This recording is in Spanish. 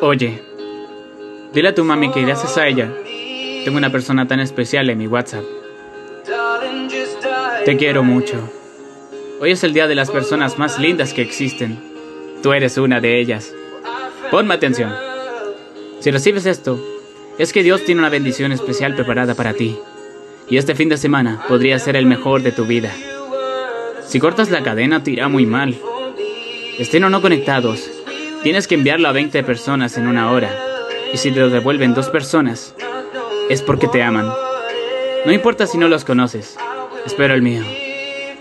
Oye, dile a tu mami que gracias a ella tengo una persona tan especial en mi WhatsApp. Te quiero mucho. Hoy es el día de las personas más lindas que existen. Tú eres una de ellas. Ponme atención. Si recibes esto, es que Dios tiene una bendición especial preparada para ti. Y este fin de semana podría ser el mejor de tu vida. Si cortas la cadena, te irá muy mal. Estén o no conectados, tienes que enviarlo a 20 personas en una hora. Y si te lo devuelven dos personas, es porque te aman. No importa si no los conoces, espero el mío.